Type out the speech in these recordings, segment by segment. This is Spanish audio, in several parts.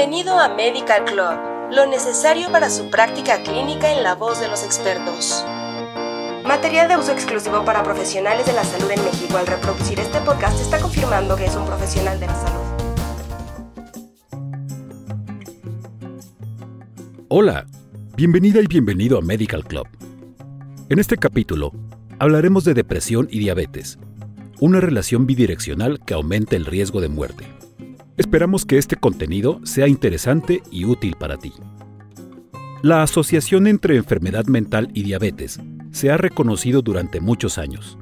Bienvenido a Medical Club, lo necesario para su práctica clínica en la voz de los expertos. Material de uso exclusivo para profesionales de la salud en México. Al reproducir este podcast está confirmando que es un profesional de la salud. Hola, bienvenida y bienvenido a Medical Club. En este capítulo hablaremos de depresión y diabetes, una relación bidireccional que aumenta el riesgo de muerte. Esperamos que este contenido sea interesante y útil para ti. La asociación entre enfermedad mental y diabetes se ha reconocido durante muchos años.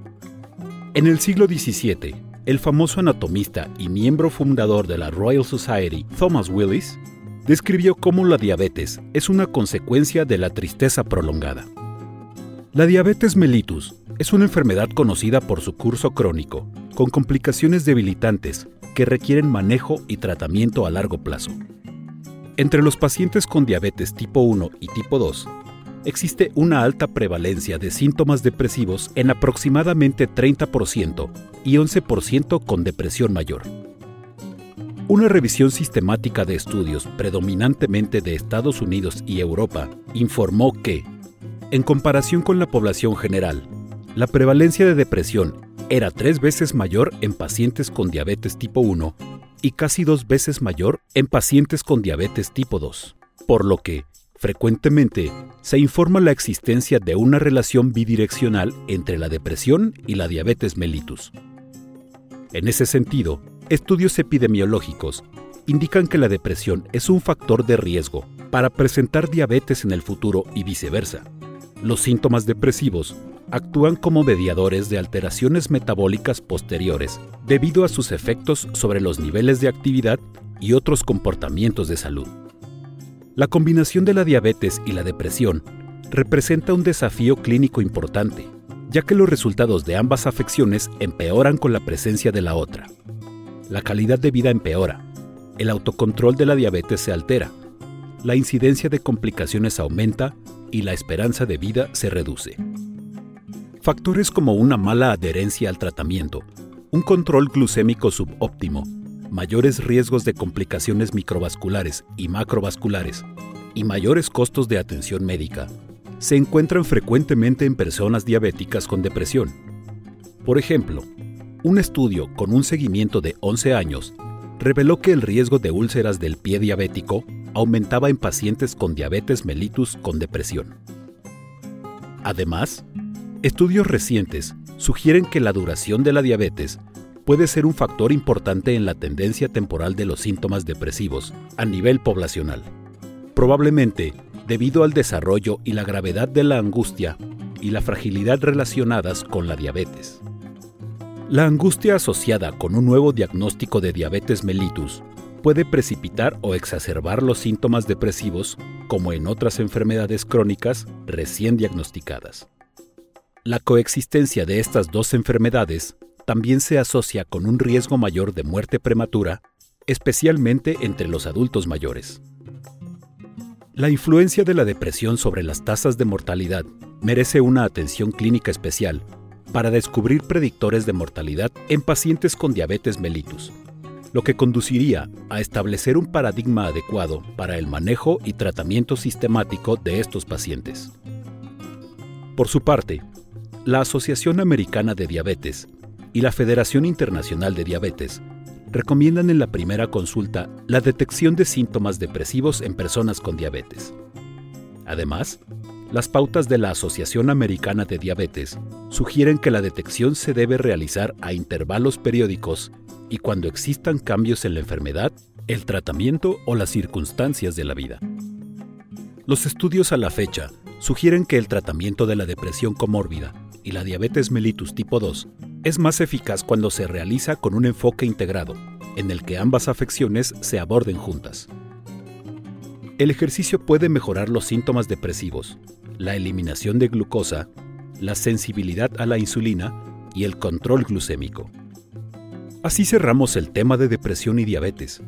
En el siglo XVII, el famoso anatomista y miembro fundador de la Royal Society, Thomas Willis, describió cómo la diabetes es una consecuencia de la tristeza prolongada. La diabetes mellitus es una enfermedad conocida por su curso crónico, con complicaciones debilitantes requieren manejo y tratamiento a largo plazo. Entre los pacientes con diabetes tipo 1 y tipo 2, existe una alta prevalencia de síntomas depresivos en aproximadamente 30% y 11% con depresión mayor. Una revisión sistemática de estudios predominantemente de Estados Unidos y Europa informó que, en comparación con la población general, la prevalencia de depresión era tres veces mayor en pacientes con diabetes tipo 1 y casi dos veces mayor en pacientes con diabetes tipo 2, por lo que, frecuentemente, se informa la existencia de una relación bidireccional entre la depresión y la diabetes mellitus. En ese sentido, estudios epidemiológicos indican que la depresión es un factor de riesgo para presentar diabetes en el futuro y viceversa. Los síntomas depresivos actúan como mediadores de alteraciones metabólicas posteriores debido a sus efectos sobre los niveles de actividad y otros comportamientos de salud. La combinación de la diabetes y la depresión representa un desafío clínico importante, ya que los resultados de ambas afecciones empeoran con la presencia de la otra. La calidad de vida empeora, el autocontrol de la diabetes se altera, la incidencia de complicaciones aumenta y la esperanza de vida se reduce. Factores como una mala adherencia al tratamiento, un control glucémico subóptimo, mayores riesgos de complicaciones microvasculares y macrovasculares y mayores costos de atención médica se encuentran frecuentemente en personas diabéticas con depresión. Por ejemplo, un estudio con un seguimiento de 11 años reveló que el riesgo de úlceras del pie diabético aumentaba en pacientes con diabetes mellitus con depresión. Además, Estudios recientes sugieren que la duración de la diabetes puede ser un factor importante en la tendencia temporal de los síntomas depresivos a nivel poblacional, probablemente debido al desarrollo y la gravedad de la angustia y la fragilidad relacionadas con la diabetes. La angustia asociada con un nuevo diagnóstico de diabetes mellitus puede precipitar o exacerbar los síntomas depresivos como en otras enfermedades crónicas recién diagnosticadas. La coexistencia de estas dos enfermedades también se asocia con un riesgo mayor de muerte prematura, especialmente entre los adultos mayores. La influencia de la depresión sobre las tasas de mortalidad merece una atención clínica especial para descubrir predictores de mortalidad en pacientes con diabetes mellitus, lo que conduciría a establecer un paradigma adecuado para el manejo y tratamiento sistemático de estos pacientes. Por su parte, la Asociación Americana de Diabetes y la Federación Internacional de Diabetes recomiendan en la primera consulta la detección de síntomas depresivos en personas con diabetes. Además, las pautas de la Asociación Americana de Diabetes sugieren que la detección se debe realizar a intervalos periódicos y cuando existan cambios en la enfermedad, el tratamiento o las circunstancias de la vida. Los estudios a la fecha sugieren que el tratamiento de la depresión comórbida y la diabetes mellitus tipo 2 es más eficaz cuando se realiza con un enfoque integrado, en el que ambas afecciones se aborden juntas. El ejercicio puede mejorar los síntomas depresivos, la eliminación de glucosa, la sensibilidad a la insulina y el control glucémico. Así cerramos el tema de depresión y diabetes,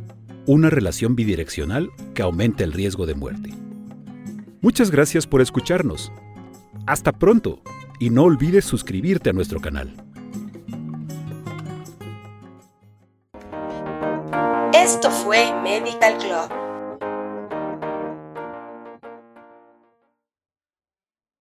una relación bidireccional que aumenta el riesgo de muerte. Muchas gracias por escucharnos. Hasta pronto y no olvides suscribirte a nuestro canal. Esto fue Medical Club